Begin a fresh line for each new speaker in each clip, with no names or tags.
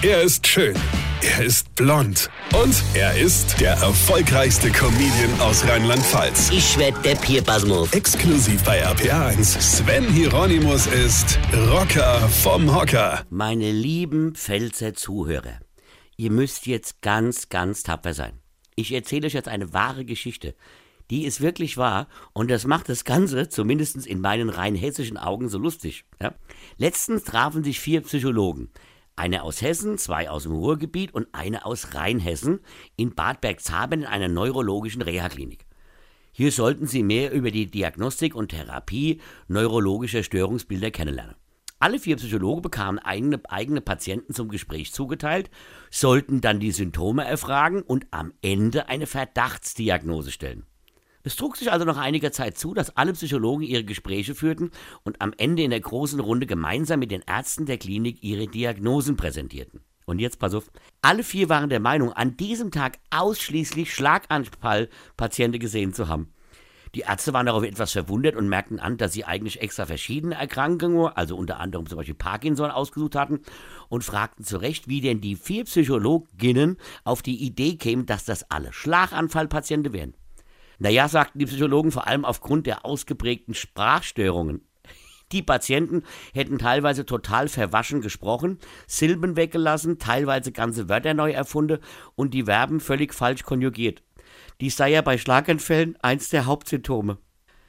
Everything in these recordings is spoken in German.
Er ist schön. Er ist blond. Und er ist der erfolgreichste Comedian aus Rheinland-Pfalz.
Ich werd der Pierpasmus.
Exklusiv bei RPA1. Sven Hieronymus ist Rocker vom Hocker.
Meine lieben Pfälzer Zuhörer, ihr müsst jetzt ganz, ganz tapfer sein. Ich erzähle euch jetzt eine wahre Geschichte. Die ist wirklich wahr und das macht das Ganze, zumindest in meinen rein hessischen Augen, so lustig. Ja? Letztens trafen sich vier Psychologen. Eine aus Hessen, zwei aus dem Ruhrgebiet und eine aus Rheinhessen in Bad Bergzabern in einer neurologischen Reha-Klinik. Hier sollten sie mehr über die Diagnostik und Therapie neurologischer Störungsbilder kennenlernen. Alle vier Psychologen bekamen eigene, eigene Patienten zum Gespräch zugeteilt, sollten dann die Symptome erfragen und am Ende eine Verdachtsdiagnose stellen. Es trug sich also nach einiger Zeit zu, dass alle Psychologen ihre Gespräche führten und am Ende in der großen Runde gemeinsam mit den Ärzten der Klinik ihre Diagnosen präsentierten. Und jetzt pass auf, alle vier waren der Meinung, an diesem Tag ausschließlich Schlaganfallpatienten gesehen zu haben. Die Ärzte waren darauf etwas verwundert und merkten an, dass sie eigentlich extra verschiedene Erkrankungen, also unter anderem zum Beispiel Parkinson, ausgesucht hatten und fragten zu Recht, wie denn die vier Psychologinnen auf die Idee kämen, dass das alle Schlaganfallpatienten wären. Naja, sagten die Psychologen, vor allem aufgrund der ausgeprägten Sprachstörungen. Die Patienten hätten teilweise total verwaschen gesprochen, Silben weggelassen, teilweise ganze Wörter neu erfunden und die Verben völlig falsch konjugiert. Dies sei ja bei Schlaganfällen eins der Hauptsymptome.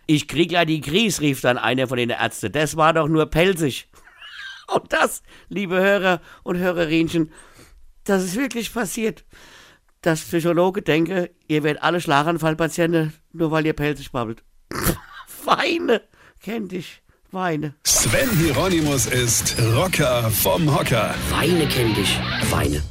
Ich krieg ja die Krise, rief dann einer von den Ärzten. Das war doch nur pelzig. Und das, liebe Hörer und Hörerinchen, das ist wirklich passiert dass Psychologe denke, ihr werdet alle Schlaganfallpatienten, nur weil ihr pelzig babbelt. Weine, kenn dich, Weine.
Sven Hieronymus ist Rocker vom Hocker.
Weine kenn dich, Weine.